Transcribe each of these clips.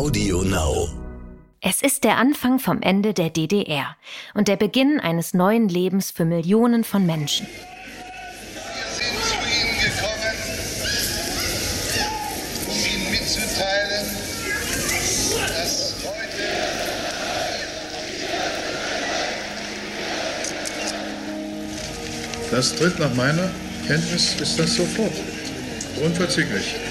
Audio Now. Es ist der Anfang vom Ende der DDR und der Beginn eines neuen Lebens für Millionen von Menschen. Wir sind zu Ihnen gekommen, um Ihnen mitzuteilen, dass heute Das tritt nach meiner Kenntnis ist das sofort. Unverzüglich.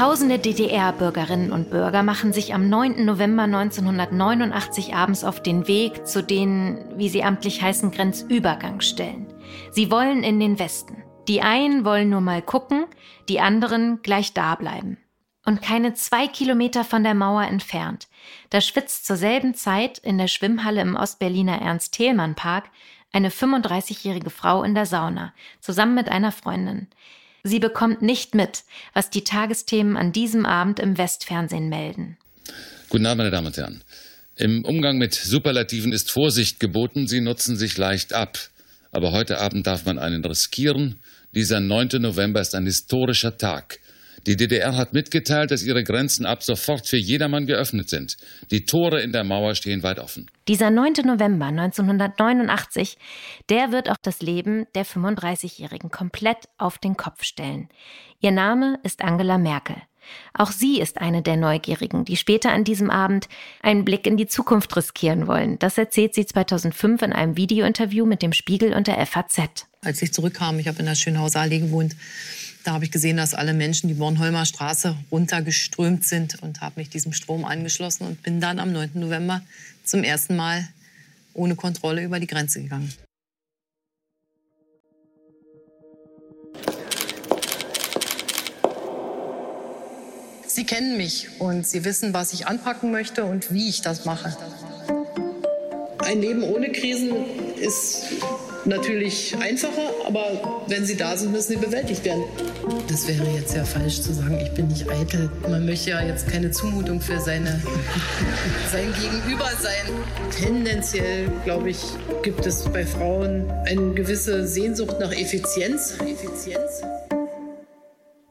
Tausende DDR-Bürgerinnen und Bürger machen sich am 9. November 1989 abends auf den Weg zu den, wie sie amtlich heißen, Grenzübergangsstellen. Sie wollen in den Westen. Die einen wollen nur mal gucken, die anderen gleich da bleiben. Und keine zwei Kilometer von der Mauer entfernt, da schwitzt zur selben Zeit in der Schwimmhalle im Ostberliner Ernst-Thälmann-Park eine 35-jährige Frau in der Sauna, zusammen mit einer Freundin. Sie bekommt nicht mit, was die Tagesthemen an diesem Abend im Westfernsehen melden. Guten Abend, meine Damen und Herren. Im Umgang mit Superlativen ist Vorsicht geboten, sie nutzen sich leicht ab. Aber heute Abend darf man einen riskieren. Dieser 9. November ist ein historischer Tag. Die DDR hat mitgeteilt, dass ihre Grenzen ab sofort für jedermann geöffnet sind. Die Tore in der Mauer stehen weit offen. Dieser 9. November 1989, der wird auch das Leben der 35-Jährigen komplett auf den Kopf stellen. Ihr Name ist Angela Merkel. Auch sie ist eine der Neugierigen, die später an diesem Abend einen Blick in die Zukunft riskieren wollen. Das erzählt sie 2005 in einem Videointerview mit dem Spiegel und der FAZ. Als ich zurückkam, ich habe in der Schönhauser Allee gewohnt, da habe ich gesehen, dass alle Menschen die Bornholmer Straße runtergeströmt sind und habe mich diesem Strom angeschlossen und bin dann am 9. November zum ersten Mal ohne Kontrolle über die Grenze gegangen. Sie kennen mich und Sie wissen, was ich anpacken möchte und wie ich das mache. Ein Leben ohne Krisen ist natürlich einfacher, aber wenn sie da sind, müssen sie bewältigt werden. Das wäre jetzt ja falsch zu sagen, ich bin nicht eitel. Man möchte ja jetzt keine Zumutung für seine, sein Gegenüber sein. Tendenziell, glaube ich, gibt es bei Frauen eine gewisse Sehnsucht nach Effizienz. Effizienz.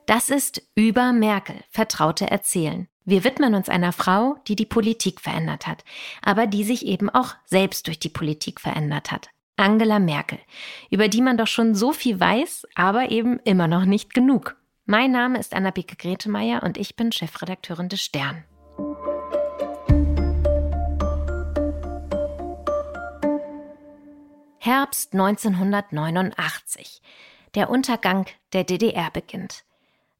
Das ist Über Merkel, Vertraute erzählen. Wir widmen uns einer Frau, die die Politik verändert hat, aber die sich eben auch selbst durch die Politik verändert hat. Angela Merkel, über die man doch schon so viel weiß, aber eben immer noch nicht genug. Mein Name ist Anna-Beke Gretemeyer und ich bin Chefredakteurin des Stern. Herbst 1989. Der Untergang der DDR beginnt.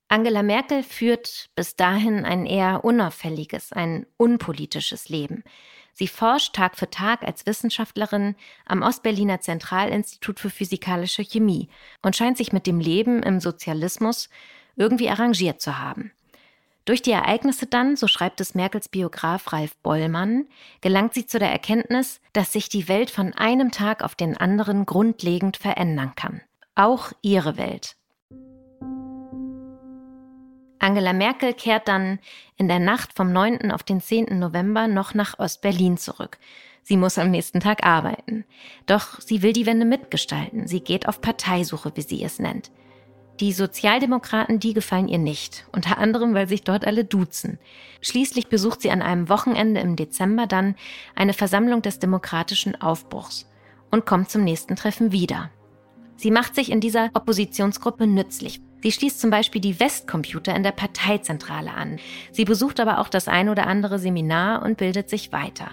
Angela Merkel führt bis dahin ein eher unauffälliges, ein unpolitisches Leben. Sie forscht Tag für Tag als Wissenschaftlerin am Ostberliner Zentralinstitut für physikalische Chemie und scheint sich mit dem Leben im Sozialismus irgendwie arrangiert zu haben. Durch die Ereignisse dann, so schreibt es Merkels Biograf Ralf Bollmann, gelangt sie zu der Erkenntnis, dass sich die Welt von einem Tag auf den anderen grundlegend verändern kann. Auch ihre Welt. Angela Merkel kehrt dann in der Nacht vom 9. auf den 10. November noch nach Ostberlin zurück. Sie muss am nächsten Tag arbeiten. Doch sie will die Wende mitgestalten. Sie geht auf Parteisuche, wie sie es nennt. Die Sozialdemokraten, die gefallen ihr nicht, unter anderem, weil sich dort alle duzen. Schließlich besucht sie an einem Wochenende im Dezember dann eine Versammlung des demokratischen Aufbruchs und kommt zum nächsten Treffen wieder. Sie macht sich in dieser Oppositionsgruppe nützlich, Sie schließt zum Beispiel die Westcomputer in der Parteizentrale an. Sie besucht aber auch das ein oder andere Seminar und bildet sich weiter.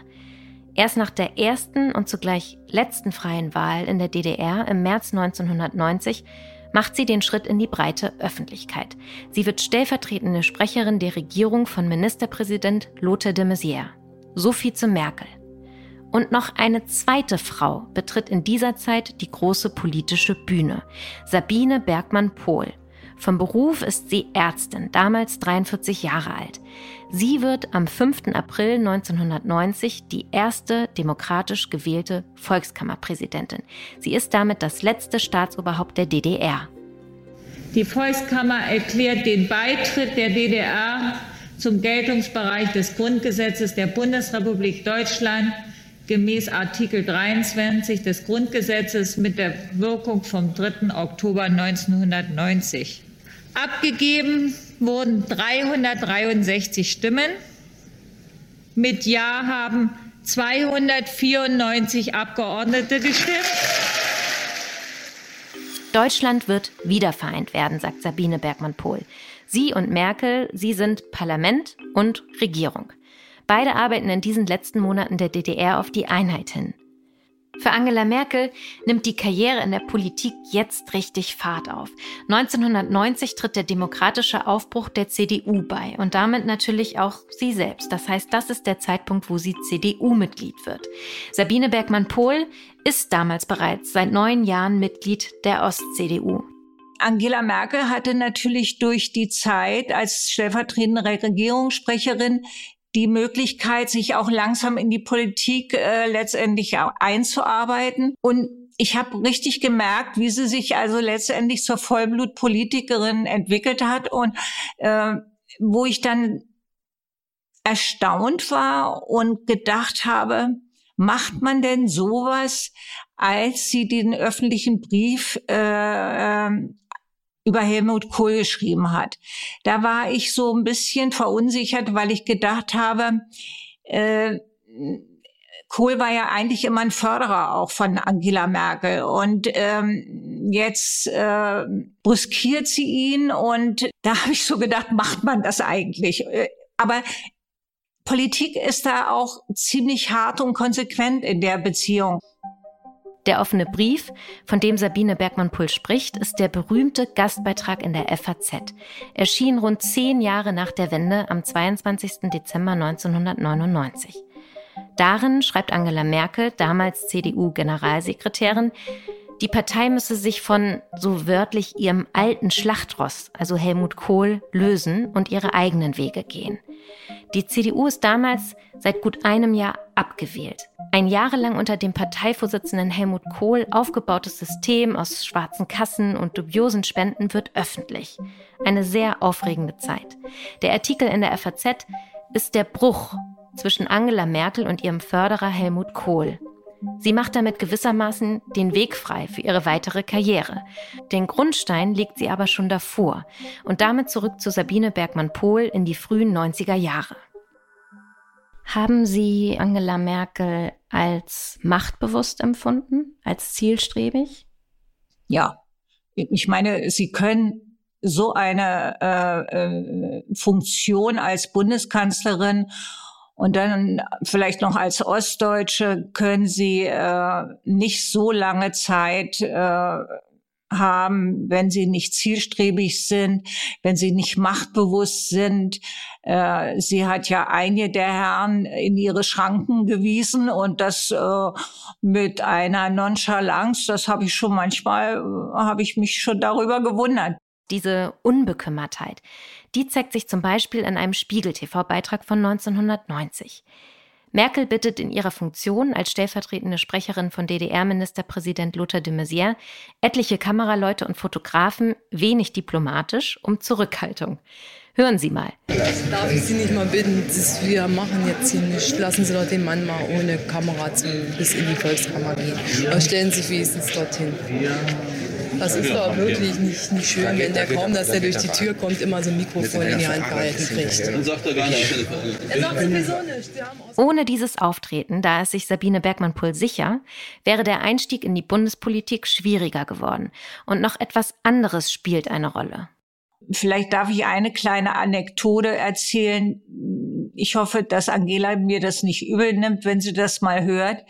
Erst nach der ersten und zugleich letzten freien Wahl in der DDR im März 1990 macht sie den Schritt in die breite Öffentlichkeit. Sie wird stellvertretende Sprecherin der Regierung von Ministerpräsident Lothar de Maizière. So viel zu Merkel. Und noch eine zweite Frau betritt in dieser Zeit die große politische Bühne. Sabine Bergmann-Pohl. Vom Beruf ist sie Ärztin, damals 43 Jahre alt. Sie wird am 5. April 1990 die erste demokratisch gewählte Volkskammerpräsidentin. Sie ist damit das letzte Staatsoberhaupt der DDR. Die Volkskammer erklärt den Beitritt der DDR zum Geltungsbereich des Grundgesetzes der Bundesrepublik Deutschland gemäß Artikel 23 des Grundgesetzes mit der Wirkung vom 3. Oktober 1990. Abgegeben wurden 363 Stimmen. Mit Ja haben 294 Abgeordnete gestimmt. Deutschland wird wiedervereint werden, sagt Sabine Bergmann-Pohl. Sie und Merkel, sie sind Parlament und Regierung. Beide arbeiten in diesen letzten Monaten der DDR auf die Einheit hin. Für Angela Merkel nimmt die Karriere in der Politik jetzt richtig Fahrt auf. 1990 tritt der demokratische Aufbruch der CDU bei und damit natürlich auch sie selbst. Das heißt, das ist der Zeitpunkt, wo sie CDU-Mitglied wird. Sabine Bergmann-Pohl ist damals bereits seit neun Jahren Mitglied der Ost-CDU. Angela Merkel hatte natürlich durch die Zeit als stellvertretende Regierungssprecherin die Möglichkeit, sich auch langsam in die Politik äh, letztendlich einzuarbeiten. Und ich habe richtig gemerkt, wie sie sich also letztendlich zur Vollblutpolitikerin entwickelt hat und äh, wo ich dann erstaunt war und gedacht habe, macht man denn sowas, als sie den öffentlichen Brief äh, ähm, über Helmut Kohl geschrieben hat. Da war ich so ein bisschen verunsichert, weil ich gedacht habe, äh, Kohl war ja eigentlich immer ein Förderer auch von Angela Merkel und ähm, jetzt äh, brüskiert sie ihn und da habe ich so gedacht, macht man das eigentlich? Äh, aber Politik ist da auch ziemlich hart und konsequent in der Beziehung. Der offene Brief, von dem Sabine Bergmann-Pull spricht, ist der berühmte Gastbeitrag in der FAZ. Erschien rund zehn Jahre nach der Wende am 22. Dezember 1999. Darin schreibt Angela Merkel, damals CDU-Generalsekretärin, die Partei müsse sich von so wörtlich ihrem alten Schlachtross, also Helmut Kohl, lösen und ihre eigenen Wege gehen. Die CDU ist damals seit gut einem Jahr abgewählt. Ein jahrelang unter dem Parteivorsitzenden Helmut Kohl aufgebautes System aus schwarzen Kassen und dubiosen Spenden wird öffentlich. Eine sehr aufregende Zeit. Der Artikel in der FAZ ist der Bruch zwischen Angela Merkel und ihrem Förderer Helmut Kohl. Sie macht damit gewissermaßen den Weg frei für ihre weitere Karriere. Den Grundstein legt sie aber schon davor und damit zurück zu Sabine Bergmann-Pohl in die frühen 90er Jahre. Haben Sie Angela Merkel als machtbewusst empfunden, als zielstrebig? Ja, ich meine, Sie können so eine äh, äh, Funktion als Bundeskanzlerin und dann vielleicht noch als Ostdeutsche können sie äh, nicht so lange Zeit äh, haben, wenn sie nicht zielstrebig sind, wenn sie nicht machtbewusst sind. Äh, sie hat ja einige der Herren in ihre Schranken gewiesen und das äh, mit einer Nonchalance, das habe ich schon manchmal, äh, habe ich mich schon darüber gewundert. Diese Unbekümmertheit, die zeigt sich zum Beispiel in einem Spiegel-TV-Beitrag von 1990. Merkel bittet in ihrer Funktion als stellvertretende Sprecherin von DDR-Ministerpräsident Lothar de Maizière etliche Kameraleute und Fotografen wenig diplomatisch um Zurückhaltung. Hören Sie mal. Darf ich Sie nicht mal bitten, das, wir machen jetzt hier nicht. Lassen Sie doch den Mann mal ohne Kamera zum, bis in die Volkskammer gehen. Aber stellen Sie wenigstens dorthin. Das ist doch wirklich nicht, nicht schön, wenn der kaum, dass er durch die Tür kommt, immer so ein Mikrofon in die Hand gehalten kriegt. Ohne dieses Auftreten, da ist sich Sabine Bergmann-Pull sicher, wäre der Einstieg in die Bundespolitik schwieriger geworden. Und noch etwas anderes spielt eine Rolle. Vielleicht darf ich eine kleine Anekdote erzählen. Ich hoffe, dass Angela mir das nicht übel nimmt, wenn sie das mal hört.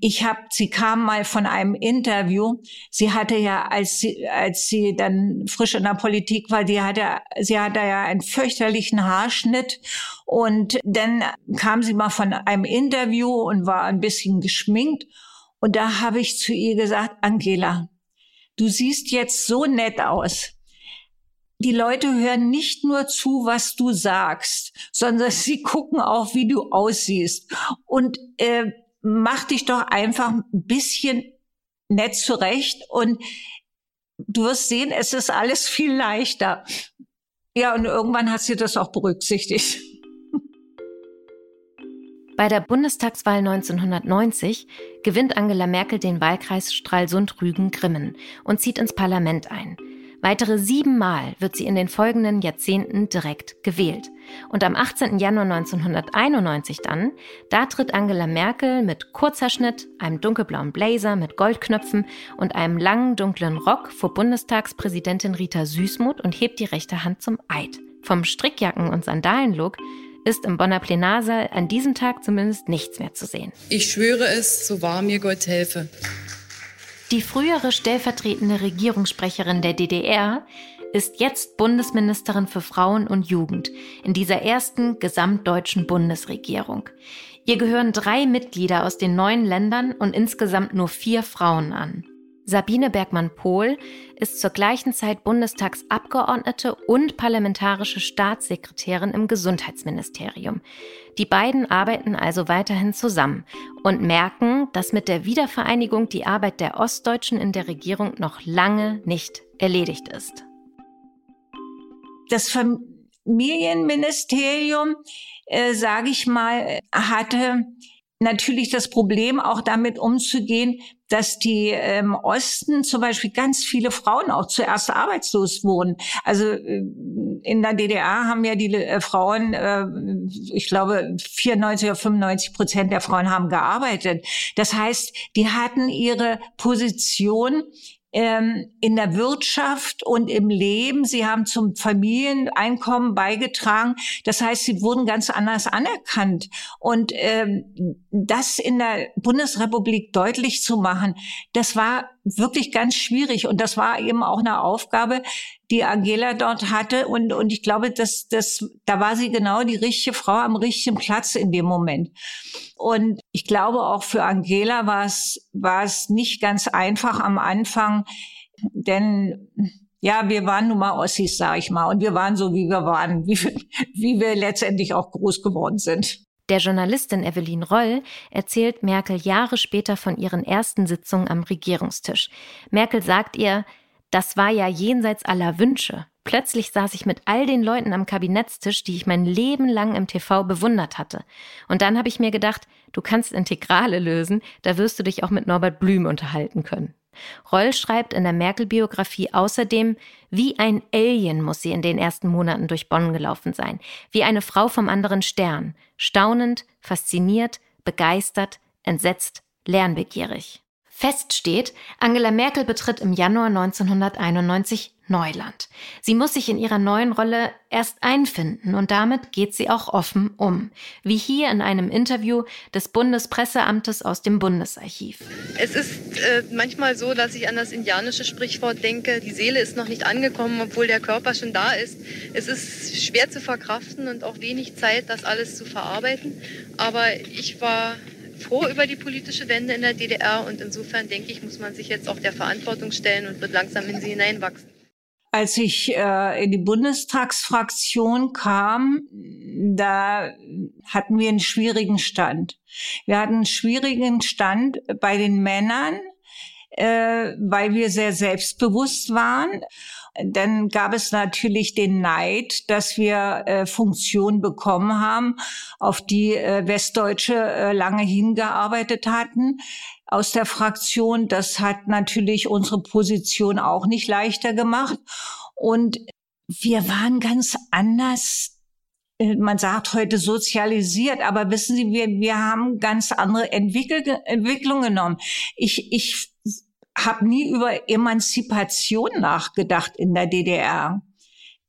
Ich habe, sie kam mal von einem Interview. Sie hatte ja, als sie, als sie dann frisch in der Politik war, die hatte, sie hatte ja einen fürchterlichen Haarschnitt. Und dann kam sie mal von einem Interview und war ein bisschen geschminkt. Und da habe ich zu ihr gesagt, Angela, du siehst jetzt so nett aus die Leute hören nicht nur zu, was du sagst, sondern sie gucken auch, wie du aussiehst. Und äh, mach dich doch einfach ein bisschen nett zurecht und du wirst sehen, es ist alles viel leichter. Ja, und irgendwann hat sie das auch berücksichtigt. Bei der Bundestagswahl 1990 gewinnt Angela Merkel den Wahlkreis Stralsund-Rügen-Grimmen und zieht ins Parlament ein. Weitere siebenmal wird sie in den folgenden Jahrzehnten direkt gewählt. Und am 18. Januar 1991 dann, da tritt Angela Merkel mit kurzer Schnitt, einem dunkelblauen Blazer mit Goldknöpfen und einem langen dunklen Rock vor Bundestagspräsidentin Rita Süßmuth und hebt die rechte Hand zum Eid. Vom Strickjacken- und Sandalenlook ist im Bonner Plenarsaal an diesem Tag zumindest nichts mehr zu sehen. Ich schwöre es, so wahr mir Gott helfe. Die frühere stellvertretende Regierungssprecherin der DDR ist jetzt Bundesministerin für Frauen und Jugend in dieser ersten gesamtdeutschen Bundesregierung. Ihr gehören drei Mitglieder aus den neuen Ländern und insgesamt nur vier Frauen an. Sabine Bergmann-Pohl ist zur gleichen Zeit Bundestagsabgeordnete und parlamentarische Staatssekretärin im Gesundheitsministerium. Die beiden arbeiten also weiterhin zusammen und merken, dass mit der Wiedervereinigung die Arbeit der Ostdeutschen in der Regierung noch lange nicht erledigt ist. Das Familienministerium, äh, sage ich mal, hatte natürlich das Problem, auch damit umzugehen, dass die im Osten zum Beispiel ganz viele Frauen auch zuerst arbeitslos wurden. Also äh, in der DDR haben ja die äh, Frauen, äh, ich glaube 94 oder 95 Prozent der Frauen haben gearbeitet. Das heißt, die hatten ihre Position ähm, in der Wirtschaft und im Leben. Sie haben zum Familieneinkommen beigetragen. Das heißt, sie wurden ganz anders anerkannt. Und ähm, das in der Bundesrepublik deutlich zu machen, das war wirklich ganz schwierig. Und das war eben auch eine Aufgabe, die Angela dort hatte. Und, und ich glaube, dass, dass, da war sie genau die richtige Frau am richtigen Platz in dem Moment. Und ich glaube, auch für Angela war es, war es nicht ganz einfach am Anfang, denn ja, wir waren nun mal Ossis, sag ich mal. Und wir waren so, wie wir waren, wie, wie wir letztendlich auch groß geworden sind. Der Journalistin Evelyn Roll erzählt Merkel Jahre später von ihren ersten Sitzungen am Regierungstisch. Merkel sagt ihr, das war ja jenseits aller Wünsche. Plötzlich saß ich mit all den Leuten am Kabinettstisch, die ich mein Leben lang im TV bewundert hatte. Und dann habe ich mir gedacht, du kannst Integrale lösen, da wirst du dich auch mit Norbert Blüm unterhalten können. Roll schreibt in der Merkel-Biografie außerdem, wie ein Alien muss sie in den ersten Monaten durch Bonn gelaufen sein, wie eine Frau vom anderen Stern, staunend, fasziniert, begeistert, entsetzt, lernbegierig. Fest steht, Angela Merkel betritt im Januar 1991 Neuland. Sie muss sich in ihrer neuen Rolle erst einfinden und damit geht sie auch offen um. Wie hier in einem Interview des Bundespresseamtes aus dem Bundesarchiv. Es ist äh, manchmal so, dass ich an das indianische Sprichwort denke, die Seele ist noch nicht angekommen, obwohl der Körper schon da ist. Es ist schwer zu verkraften und auch wenig Zeit, das alles zu verarbeiten. Aber ich war froh über die politische Wende in der DDR und insofern denke ich, muss man sich jetzt auch der Verantwortung stellen und wird langsam in sie hineinwachsen. Als ich äh, in die Bundestagsfraktion kam, da hatten wir einen schwierigen Stand. Wir hatten einen schwierigen Stand bei den Männern, äh, weil wir sehr selbstbewusst waren. Dann gab es natürlich den Neid, dass wir äh, Funktionen bekommen haben, auf die äh, Westdeutsche äh, lange hingearbeitet hatten aus der Fraktion. Das hat natürlich unsere Position auch nicht leichter gemacht. Und wir waren ganz anders äh, man sagt heute sozialisiert, aber wissen Sie, wir, wir haben ganz andere Entwickel, Entwicklungen genommen. Ich, ich habe nie über Emanzipation nachgedacht in der DDR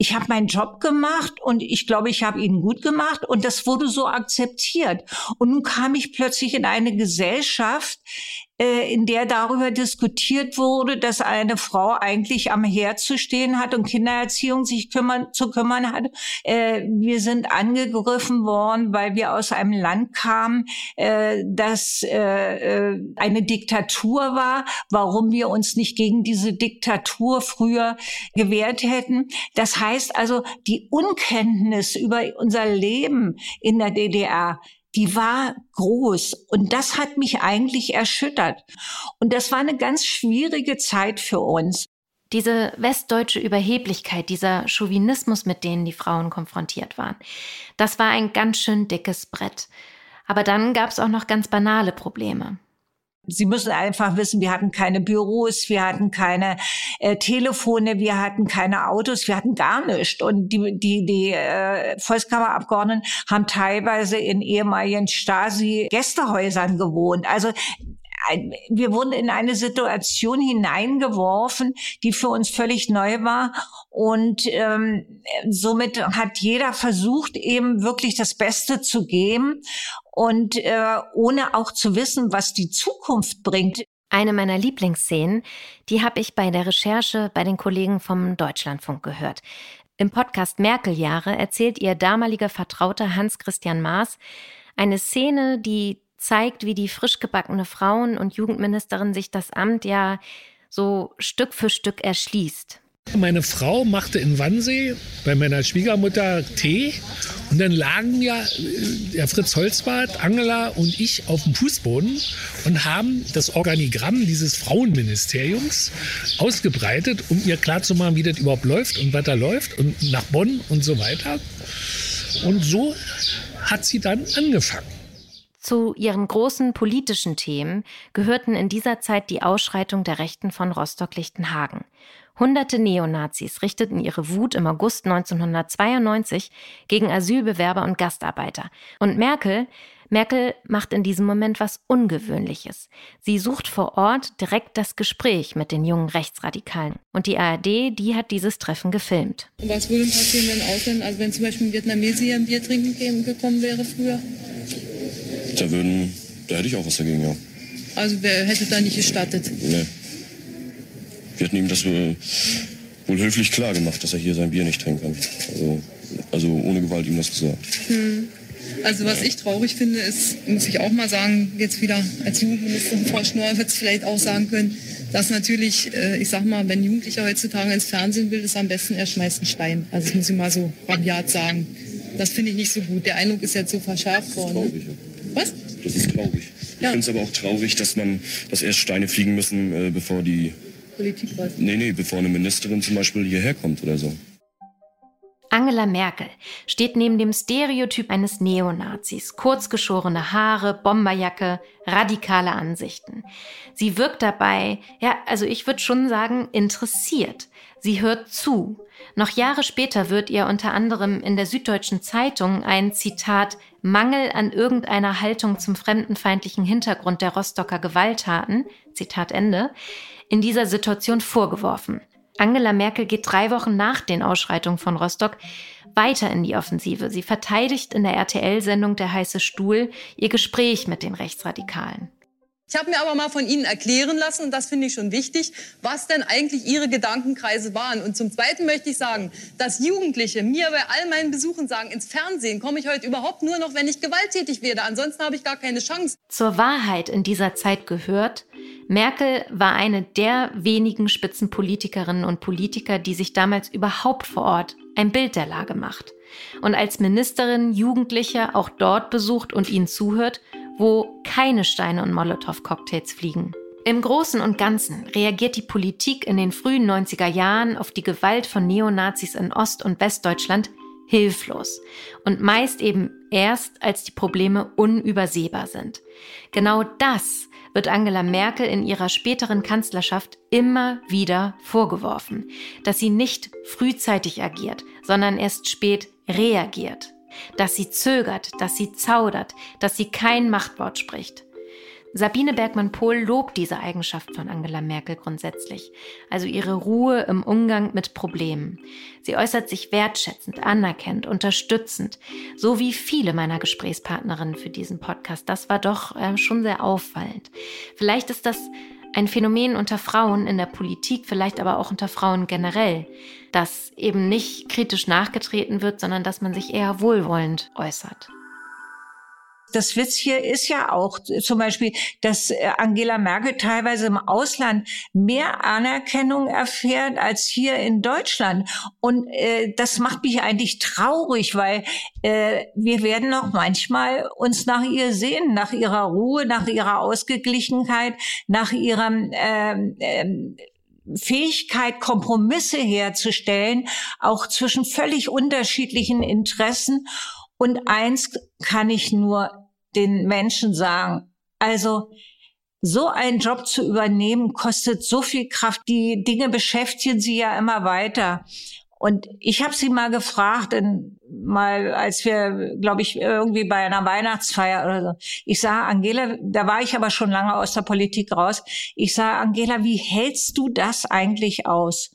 ich habe meinen Job gemacht und ich glaube, ich habe ihn gut gemacht und das wurde so akzeptiert. Und nun kam ich plötzlich in eine Gesellschaft, in der darüber diskutiert wurde, dass eine Frau eigentlich am Herd zu stehen hat und Kindererziehung sich kümmern, zu kümmern hat. Äh, wir sind angegriffen worden, weil wir aus einem Land kamen, äh, das äh, äh, eine Diktatur war, warum wir uns nicht gegen diese Diktatur früher gewehrt hätten. Das heißt also, die Unkenntnis über unser Leben in der DDR die war groß und das hat mich eigentlich erschüttert. Und das war eine ganz schwierige Zeit für uns. Diese westdeutsche Überheblichkeit, dieser Chauvinismus, mit denen die Frauen konfrontiert waren, das war ein ganz schön dickes Brett. Aber dann gab es auch noch ganz banale Probleme. Sie müssen einfach wissen, wir hatten keine Büros, wir hatten keine äh, Telefone, wir hatten keine Autos, wir hatten gar nichts. Und die, die, die äh, Volkskammerabgeordneten haben teilweise in ehemaligen Stasi-Gästehäusern gewohnt. Also wir wurden in eine Situation hineingeworfen, die für uns völlig neu war. Und ähm, somit hat jeder versucht, eben wirklich das Beste zu geben und äh, ohne auch zu wissen, was die Zukunft bringt. Eine meiner Lieblingsszenen, die habe ich bei der Recherche bei den Kollegen vom Deutschlandfunk gehört. Im Podcast Merkel-Jahre erzählt ihr damaliger Vertrauter Hans-Christian Maas eine Szene, die zeigt, wie die frisch gebackene Frauen- und Jugendministerin sich das Amt ja so Stück für Stück erschließt. Meine Frau machte in Wannsee bei meiner Schwiegermutter Tee und dann lagen ja äh, der Fritz Holzbart, Angela und ich auf dem Fußboden und haben das Organigramm dieses Frauenministeriums ausgebreitet, um ihr klarzumachen, wie das überhaupt läuft und was da läuft und nach Bonn und so weiter. Und so hat sie dann angefangen. Zu ihren großen politischen Themen gehörten in dieser Zeit die Ausschreitung der Rechten von Rostock-Lichtenhagen. Hunderte Neonazis richteten ihre Wut im August 1992 gegen Asylbewerber und Gastarbeiter. Und Merkel, Merkel macht in diesem Moment was Ungewöhnliches. Sie sucht vor Ort direkt das Gespräch mit den jungen Rechtsradikalen. Und die ARD, die hat dieses Treffen gefilmt. Was würde passieren, wenn Ausländer, also wenn zum Beispiel ein Vietnamesier ein Bier trinken gekommen wäre früher? Da würden, da hätte ich auch was dagegen, ja. Also wer hätte da nicht gestattet? Nee. Wir hätten ihm das wohl, wohl höflich klar gemacht, dass er hier sein Bier nicht trinken kann. Also, also ohne Gewalt ihm das gesagt. Hm. Also was ich traurig finde, ist, muss ich auch mal sagen, jetzt wieder als Jugendministerin Frau Schnorr wird es vielleicht auch sagen können, dass natürlich, äh, ich sag mal, wenn Jugendlicher heutzutage ins Fernsehen will, ist am besten er schmeißt einen Stein. Also das muss ich mal so rabiat sagen. Das finde ich nicht so gut. Der Eindruck ist jetzt so verschärft worden. Ja. Was? Das ist traurig. Ich finde es aber auch traurig, dass man, dass erst Steine fliegen müssen, äh, bevor die Politik weiß. Nee, nee, bevor eine Ministerin zum Beispiel hierher kommt oder so. Angela Merkel steht neben dem Stereotyp eines Neonazis. Kurzgeschorene Haare, Bomberjacke, radikale Ansichten. Sie wirkt dabei, ja, also ich würde schon sagen, interessiert. Sie hört zu. Noch Jahre später wird ihr unter anderem in der Süddeutschen Zeitung ein Zitat Mangel an irgendeiner Haltung zum fremdenfeindlichen Hintergrund der Rostocker Gewalttaten, Zitat Ende, in dieser Situation vorgeworfen. Angela Merkel geht drei Wochen nach den Ausschreitungen von Rostock weiter in die Offensive. Sie verteidigt in der RTL-Sendung Der heiße Stuhl ihr Gespräch mit den Rechtsradikalen. Ich habe mir aber mal von Ihnen erklären lassen, und das finde ich schon wichtig, was denn eigentlich Ihre Gedankenkreise waren. Und zum Zweiten möchte ich sagen, dass Jugendliche mir bei all meinen Besuchen sagen, ins Fernsehen komme ich heute überhaupt nur noch, wenn ich gewalttätig werde. Ansonsten habe ich gar keine Chance. Zur Wahrheit in dieser Zeit gehört, Merkel war eine der wenigen Spitzenpolitikerinnen und Politiker, die sich damals überhaupt vor Ort ein Bild der Lage macht. Und als Ministerin Jugendliche auch dort besucht und ihnen zuhört, wo keine Steine und Molotow-Cocktails fliegen. Im Großen und Ganzen reagiert die Politik in den frühen 90er Jahren auf die Gewalt von Neonazis in Ost- und Westdeutschland hilflos und meist eben erst, als die Probleme unübersehbar sind. Genau das wird Angela Merkel in ihrer späteren Kanzlerschaft immer wieder vorgeworfen, dass sie nicht frühzeitig agiert, sondern erst spät reagiert, dass sie zögert, dass sie zaudert, dass sie kein Machtwort spricht. Sabine Bergmann-Pohl lobt diese Eigenschaft von Angela Merkel grundsätzlich, also ihre Ruhe im Umgang mit Problemen. Sie äußert sich wertschätzend, anerkennend, unterstützend, so wie viele meiner Gesprächspartnerinnen für diesen Podcast. Das war doch äh, schon sehr auffallend. Vielleicht ist das ein Phänomen unter Frauen in der Politik, vielleicht aber auch unter Frauen generell, dass eben nicht kritisch nachgetreten wird, sondern dass man sich eher wohlwollend äußert das Witz hier ist ja auch zum Beispiel, dass äh, Angela Merkel teilweise im Ausland mehr Anerkennung erfährt als hier in Deutschland. Und äh, das macht mich eigentlich traurig, weil äh, wir werden noch manchmal uns nach ihr sehen, nach ihrer Ruhe, nach ihrer Ausgeglichenheit, nach ihrem ähm, ähm, Fähigkeit, Kompromisse herzustellen, auch zwischen völlig unterschiedlichen Interessen. Und eins kann ich nur den Menschen sagen, also so einen Job zu übernehmen, kostet so viel Kraft. Die Dinge beschäftigen sie ja immer weiter. Und ich habe sie mal gefragt, in, mal als wir, glaube ich, irgendwie bei einer Weihnachtsfeier oder so. Ich sah Angela, da war ich aber schon lange aus der Politik raus. Ich sah Angela, wie hältst du das eigentlich aus?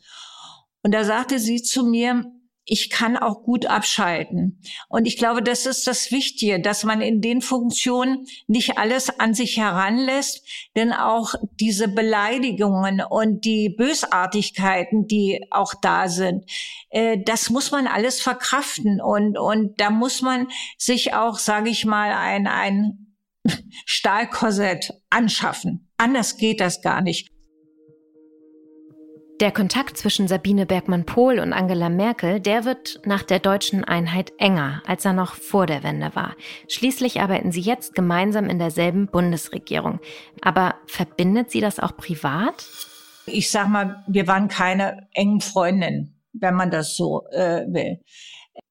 Und da sagte sie zu mir, ich kann auch gut abschalten. Und ich glaube, das ist das Wichtige, dass man in den Funktionen nicht alles an sich heranlässt, denn auch diese Beleidigungen und die Bösartigkeiten, die auch da sind, äh, das muss man alles verkraften. Und, und da muss man sich auch, sage ich mal, ein, ein Stahlkorsett anschaffen. Anders geht das gar nicht. Der Kontakt zwischen Sabine Bergmann-Pohl und Angela Merkel, der wird nach der deutschen Einheit enger, als er noch vor der Wende war. Schließlich arbeiten sie jetzt gemeinsam in derselben Bundesregierung. Aber verbindet sie das auch privat? Ich sag mal, wir waren keine engen Freundinnen, wenn man das so äh, will.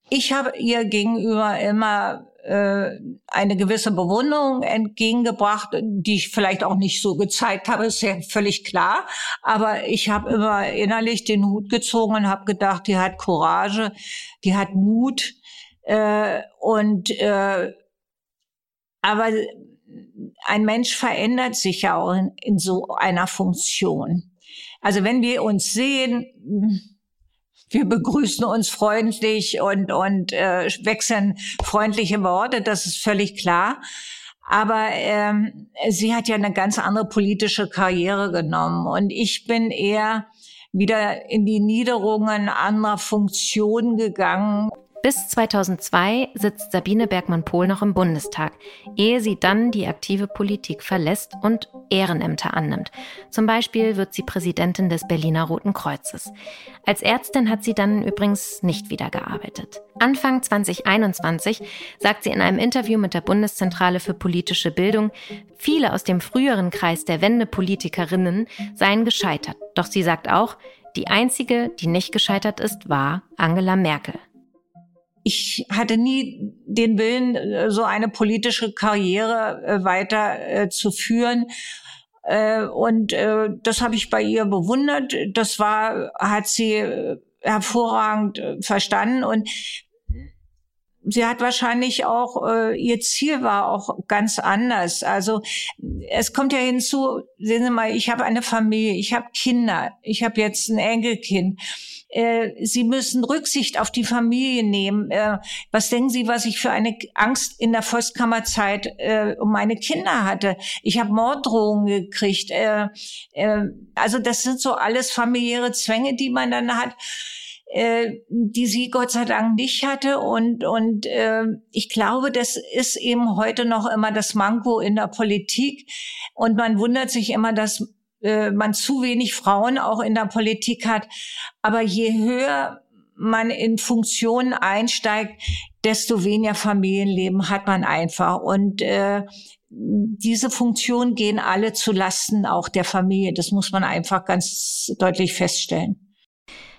Ich habe ihr gegenüber immer äh, eine gewisse Bewunderung entgegengebracht, die ich vielleicht auch nicht so gezeigt habe, ist ja völlig klar. Aber ich habe immer innerlich den Hut gezogen und habe gedacht, die hat Courage, die hat Mut. Äh, und äh, aber ein Mensch verändert sich ja auch in, in so einer Funktion. Also wenn wir uns sehen, wir begrüßen uns freundlich und, und äh, wechseln freundliche Worte, das ist völlig klar. Aber ähm, sie hat ja eine ganz andere politische Karriere genommen und ich bin eher wieder in die Niederungen anderer Funktionen gegangen. Bis 2002 sitzt Sabine Bergmann-Pohl noch im Bundestag, ehe sie dann die aktive Politik verlässt und Ehrenämter annimmt. Zum Beispiel wird sie Präsidentin des Berliner Roten Kreuzes. Als Ärztin hat sie dann übrigens nicht wieder gearbeitet. Anfang 2021 sagt sie in einem Interview mit der Bundeszentrale für politische Bildung, viele aus dem früheren Kreis der Wendepolitikerinnen seien gescheitert. Doch sie sagt auch, die einzige, die nicht gescheitert ist, war Angela Merkel ich hatte nie den Willen, äh, so eine politische Karriere äh, weiter äh, zu führen. Und das habe ich bei ihr bewundert. Das war, hat sie hervorragend verstanden und sie hat wahrscheinlich auch, ihr Ziel war auch ganz anders. Also es kommt ja hinzu, sehen Sie mal, ich habe eine Familie, ich habe Kinder, ich habe jetzt ein Enkelkind äh, Sie müssen Rücksicht auf die Familie nehmen. Äh, was denken Sie, was ich für eine Angst in der Volkskammerzeit äh, um meine Kinder hatte? Ich habe Morddrohungen gekriegt. Äh, äh, also das sind so alles familiäre Zwänge, die man dann hat äh, die sie Gott sei Dank nicht hatte. Und, und äh, ich glaube, das ist eben heute noch immer das Manko in der Politik. Und man wundert sich immer, dass äh, man zu wenig Frauen auch in der Politik hat. Aber je höher man in Funktionen einsteigt, desto weniger Familienleben hat man einfach. Und äh, diese Funktionen gehen alle zu Lasten auch der Familie. Das muss man einfach ganz deutlich feststellen.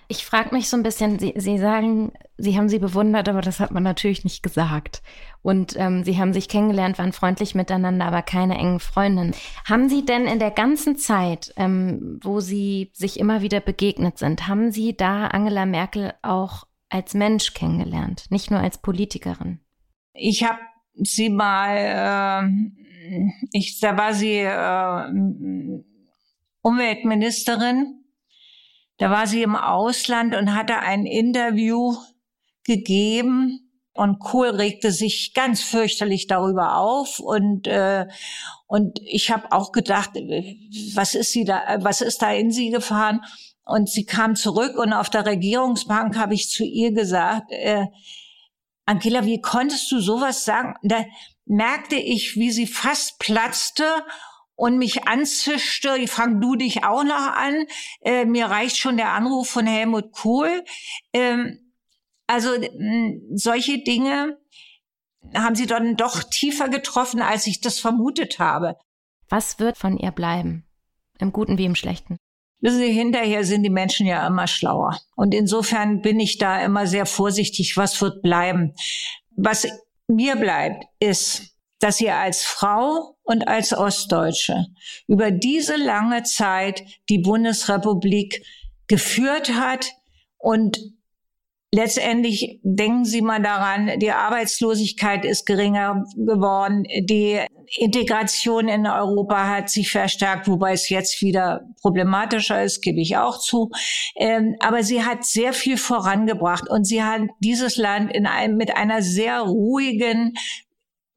Ich frage mich so ein bisschen, Sie, Sie sagen, Sie haben sie bewundert, aber das hat man natürlich nicht gesagt. Und ähm, Sie haben sich kennengelernt, waren freundlich miteinander, aber keine engen Freundinnen. Haben Sie denn in der ganzen Zeit, ähm, wo Sie sich immer wieder begegnet sind, haben Sie da Angela Merkel auch als Mensch kennengelernt, nicht nur als Politikerin? Ich habe sie mal, äh, ich, da war sie äh, Umweltministerin da war sie im Ausland und hatte ein Interview gegeben und Kohl regte sich ganz fürchterlich darüber auf und äh, und ich habe auch gedacht, was ist sie da, was ist da in sie gefahren? Und sie kam zurück und auf der Regierungsbank habe ich zu ihr gesagt, äh, Angela, wie konntest du sowas sagen? Da merkte ich, wie sie fast platzte und mich anzischte, fang du dich auch noch an. Äh, mir reicht schon der Anruf von Helmut Kohl. Ähm, also solche Dinge haben sie dann doch tiefer getroffen, als ich das vermutet habe. Was wird von ihr bleiben? Im Guten wie im Schlechten? Wissen Sie, hinterher sind die Menschen ja immer schlauer. Und insofern bin ich da immer sehr vorsichtig, was wird bleiben. Was mir bleibt, ist dass sie als Frau und als Ostdeutsche über diese lange Zeit die Bundesrepublik geführt hat und Letztendlich denken Sie mal daran, die Arbeitslosigkeit ist geringer geworden, die Integration in Europa hat sich verstärkt, wobei es jetzt wieder problematischer ist, gebe ich auch zu. Ähm, aber sie hat sehr viel vorangebracht und sie hat dieses Land in einem, mit einer sehr ruhigen,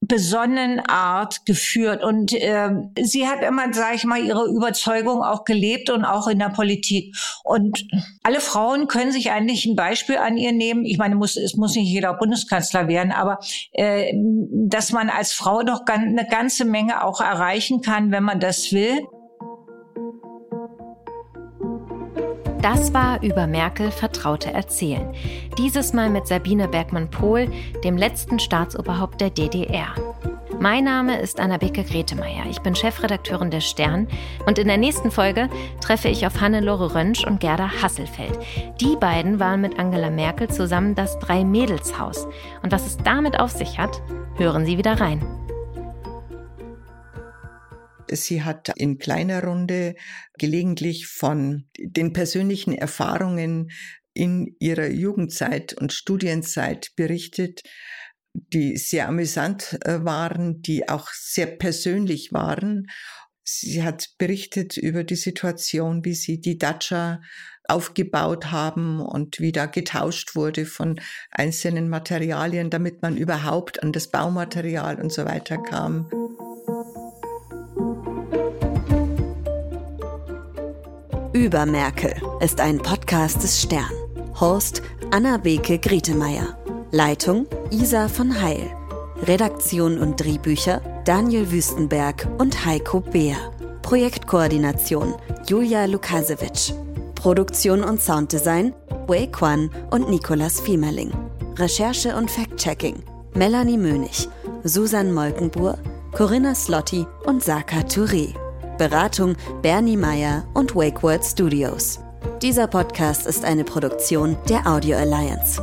besonnenen Art geführt. Und äh, sie hat immer, sage ich mal, ihre Überzeugung auch gelebt und auch in der Politik. Und alle Frauen können sich eigentlich ein Beispiel an ihr nehmen. Ich meine, muss, es muss nicht jeder Bundeskanzler werden, aber äh, dass man als Frau doch eine ganze Menge auch erreichen kann, wenn man das will. Das war über Merkel Vertraute Erzählen. Dieses Mal mit Sabine Bergmann-Pohl, dem letzten Staatsoberhaupt der DDR. Mein Name ist Anna-Beke Gretemeier. Ich bin Chefredakteurin der Stern und in der nächsten Folge treffe ich auf Hannelore Rönsch und Gerda Hasselfeld. Die beiden waren mit Angela Merkel zusammen das Drei-Mädels-Haus. Und was es damit auf sich hat, hören Sie wieder rein. Sie hat in kleiner Runde gelegentlich von den persönlichen Erfahrungen in ihrer Jugendzeit und Studienzeit berichtet, die sehr amüsant äh, waren, die auch sehr persönlich waren. Sie hat berichtet über die Situation, wie sie die Dacia aufgebaut haben und wie da getauscht wurde von einzelnen Materialien, damit man überhaupt an das Baumaterial und so weiter kam. Über Merkel ist ein Podcast des Stern. Host Anna Beke Grietemeier. Leitung Isa von Heil. Redaktion und Drehbücher Daniel Wüstenberg und Heiko Beer. Projektkoordination Julia Lukasewitsch. Produktion und Sounddesign Wei Kwan und Nicolas Fiemerling. Recherche und Fact-Checking Melanie Mönig, Susan Molkenbuhr, Corinna Slotti und Saka Touré. Beratung Bernie Meyer und WakeWord Studios. Dieser Podcast ist eine Produktion der Audio Alliance.